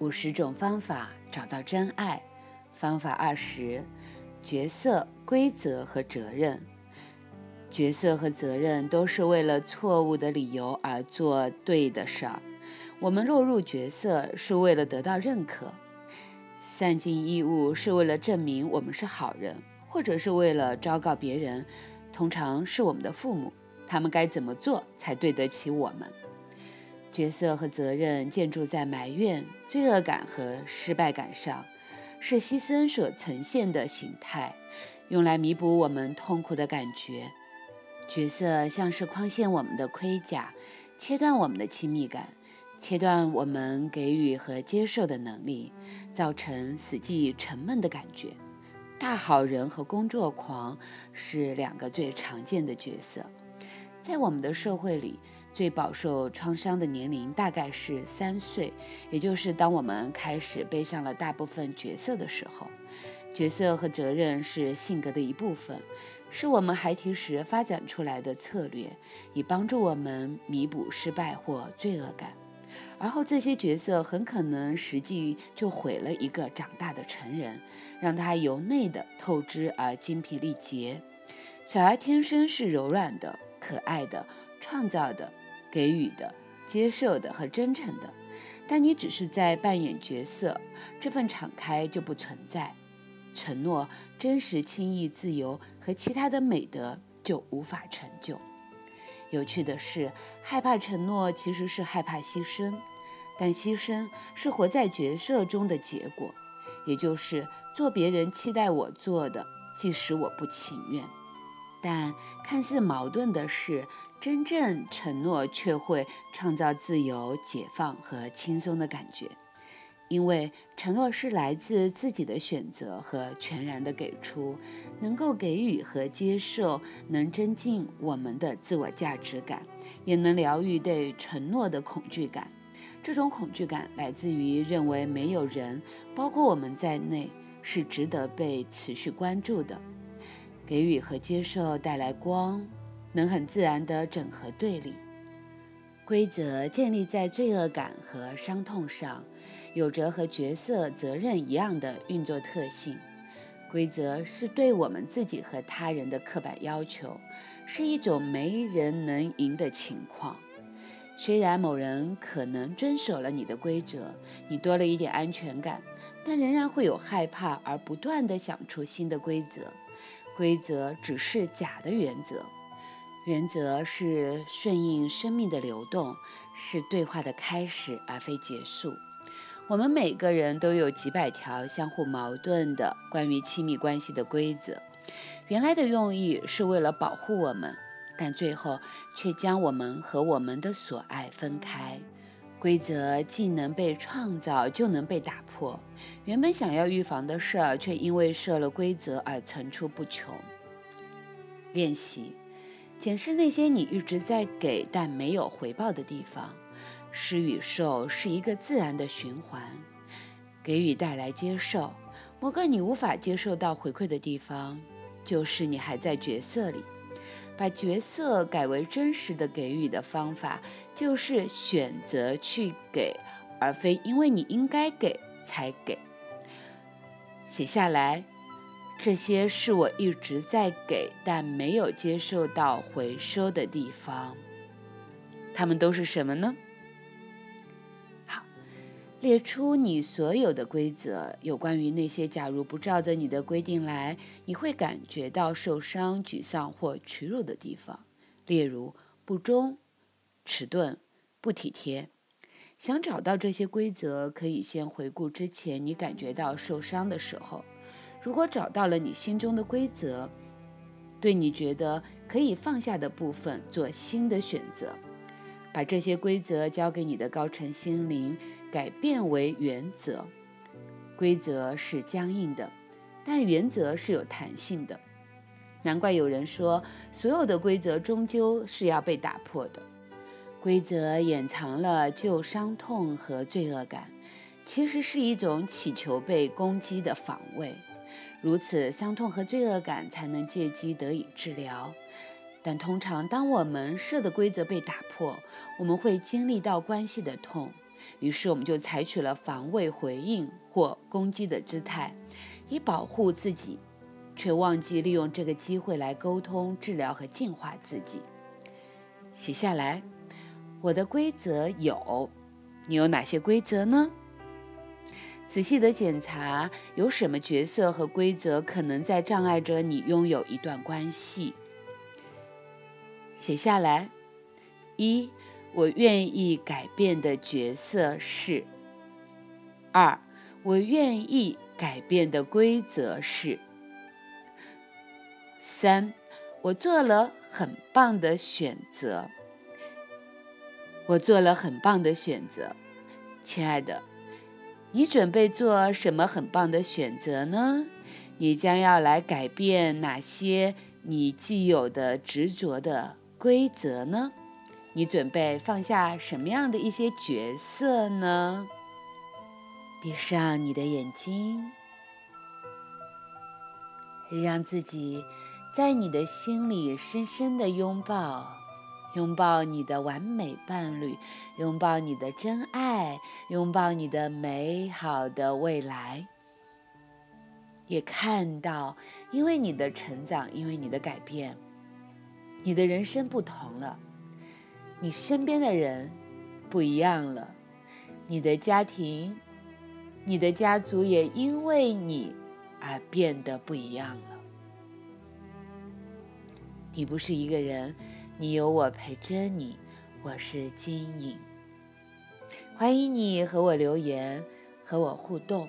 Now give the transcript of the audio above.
五十种方法找到真爱。方法二十：角色、规则和责任。角色和责任都是为了错误的理由而做对的事儿。我们落入角色是为了得到认可，散尽义务是为了证明我们是好人，或者是为了昭告别人，通常是我们的父母，他们该怎么做才对得起我们。角色和责任建筑在埋怨、罪恶感和失败感上，是牺牲所呈现的形态，用来弥补我们痛苦的感觉。角色像是框限我们的盔甲，切断我们的亲密感，切断我们给予和接受的能力，造成死寂沉闷的感觉。大好人和工作狂是两个最常见的角色，在我们的社会里。最饱受创伤的年龄大概是三岁，也就是当我们开始背上了大部分角色的时候。角色和责任是性格的一部分，是我们孩提时发展出来的策略，以帮助我们弥补失败或罪恶感。而后这些角色很可能实际就毁了一个长大的成人，让他由内的透支而精疲力竭。小孩天生是柔软的、可爱的、创造的。给予的、接受的和真诚的，但你只是在扮演角色，这份敞开就不存在。承诺、真实、轻易、自由和其他的美德就无法成就。有趣的是，害怕承诺其实是害怕牺牲，但牺牲是活在角色中的结果，也就是做别人期待我做的，即使我不情愿。但看似矛盾的是。真正承诺却会创造自由、解放和轻松的感觉，因为承诺是来自自己的选择和全然的给出，能够给予和接受，能增进我们的自我价值感，也能疗愈对承诺的恐惧感。这种恐惧感来自于认为没有人，包括我们在内，是值得被持续关注的。给予和接受带来光。能很自然地整合对立规则，建立在罪恶感和伤痛上，有着和角色责任一样的运作特性。规则是对我们自己和他人的刻板要求，是一种没人能赢的情况。虽然某人可能遵守了你的规则，你多了一点安全感，但仍然会有害怕而不断地想出新的规则。规则只是假的原则。原则是顺应生命的流动，是对话的开始而非结束。我们每个人都有几百条相互矛盾的关于亲密关系的规则，原来的用意是为了保护我们，但最后却将我们和我们的所爱分开。规则既能被创造，就能被打破。原本想要预防的事儿，却因为设了规则而层出不穷。练习。检视那些你一直在给但没有回报的地方，施与受是一个自然的循环。给予带来接受，某个你无法接受到回馈的地方，就是你还在角色里。把角色改为真实的给予的方法，就是选择去给，而非因为你应该给才给。写下来。这些是我一直在给但没有接受到回收的地方，他们都是什么呢？列出你所有的规则，有关于那些假如不照着你的规定来，你会感觉到受伤、沮丧或屈辱的地方，例如不忠、迟钝、不体贴。想找到这些规则，可以先回顾之前你感觉到受伤的时候。如果找到了你心中的规则，对你觉得可以放下的部分做新的选择，把这些规则交给你的高层心灵，改变为原则。规则是僵硬的，但原则是有弹性的。难怪有人说，所有的规则终究是要被打破的。规则掩藏了旧伤痛和罪恶感，其实是一种祈求被攻击的防卫。如此，伤痛和罪恶感才能借机得以治疗。但通常，当我们设的规则被打破，我们会经历到关系的痛，于是我们就采取了防卫回应或攻击的姿态，以保护自己，却忘记利用这个机会来沟通、治疗和净化自己。写下来，我的规则有，你有哪些规则呢？仔细的检查，有什么角色和规则可能在障碍着你拥有一段关系？写下来。一，我愿意改变的角色是。二，我愿意改变的规则是。三，我做了很棒的选择。我做了很棒的选择，亲爱的。你准备做什么很棒的选择呢？你将要来改变哪些你既有的执着的规则呢？你准备放下什么样的一些角色呢？闭上你的眼睛，让自己在你的心里深深的拥抱。拥抱你的完美伴侣，拥抱你的真爱，拥抱你的美好的未来。也看到，因为你的成长，因为你的改变，你的人生不同了，你身边的人不一样了，你的家庭，你的家族也因为你而变得不一样了。你不是一个人。你有我陪着你，我是金颖。欢迎你和我留言，和我互动。